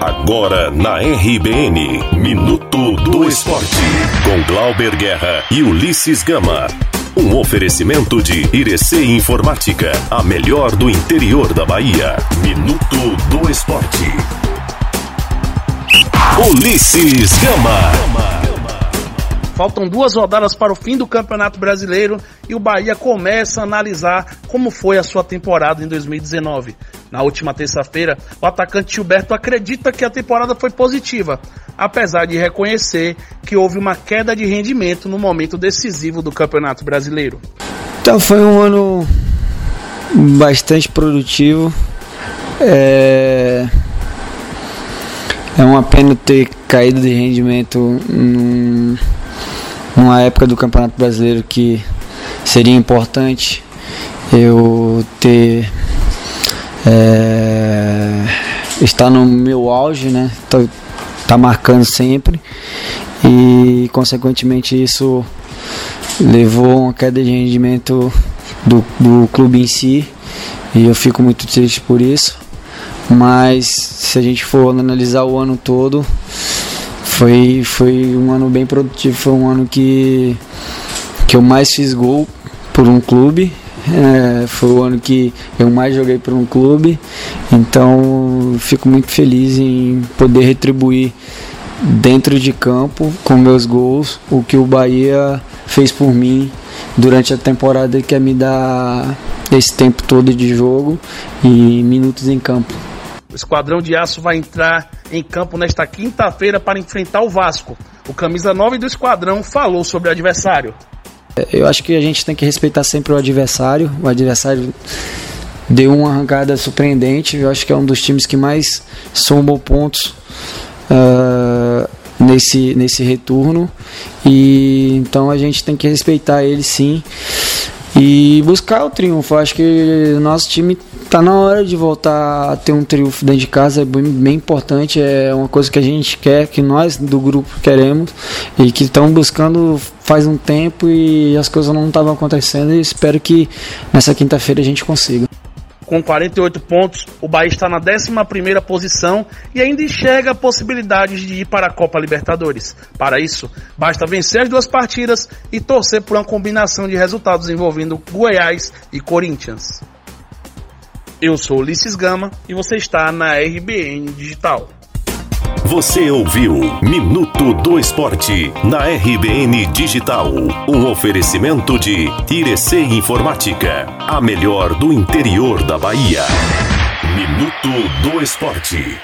Agora na RBN, Minuto do Esporte, com Glauber Guerra e Ulisses Gama. Um oferecimento de Irecê Informática, a melhor do interior da Bahia. Minuto do Esporte. Ulisses Gama. Faltam duas rodadas para o fim do Campeonato Brasileiro e o Bahia começa a analisar como foi a sua temporada em 2019. Na última terça-feira, o atacante Gilberto acredita que a temporada foi positiva, apesar de reconhecer que houve uma queda de rendimento no momento decisivo do Campeonato Brasileiro. Então foi um ano bastante produtivo. É, é uma pena ter caído de rendimento num numa época do Campeonato Brasileiro que seria importante eu ter é, estar no meu auge, né? Tá, tá marcando sempre e consequentemente isso levou uma queda de rendimento do, do clube em si e eu fico muito triste por isso. Mas se a gente for analisar o ano todo, foi, foi um ano bem produtivo, foi um ano que, que eu mais fiz gol por um clube. É, foi o ano que eu mais joguei por um clube, então fico muito feliz em poder retribuir dentro de campo com meus gols o que o Bahia fez por mim durante a temporada que é me dar esse tempo todo de jogo e minutos em campo. O Esquadrão de Aço vai entrar em campo nesta quinta-feira para enfrentar o Vasco. O camisa 9 do Esquadrão falou sobre o adversário. Eu acho que a gente tem que respeitar sempre o adversário. O adversário deu uma arrancada surpreendente. Eu acho que é um dos times que mais somou pontos uh, nesse, nesse retorno. E então a gente tem que respeitar ele sim e buscar o triunfo. Acho que o nosso time tá na hora de voltar a ter um triunfo dentro de casa, é bem, bem importante, é uma coisa que a gente quer, que nós do grupo queremos e que estão buscando faz um tempo e as coisas não estavam acontecendo e espero que nessa quinta-feira a gente consiga. Com 48 pontos, o Bahia está na 11 posição e ainda enxerga possibilidades de ir para a Copa Libertadores. Para isso, basta vencer as duas partidas e torcer por uma combinação de resultados envolvendo Goiás e Corinthians. Eu sou Ulisses Gama e você está na RBN Digital. Você ouviu Minuto do Esporte na RBN Digital. Um oferecimento de Irecê Informática, a melhor do interior da Bahia. Minuto do Esporte.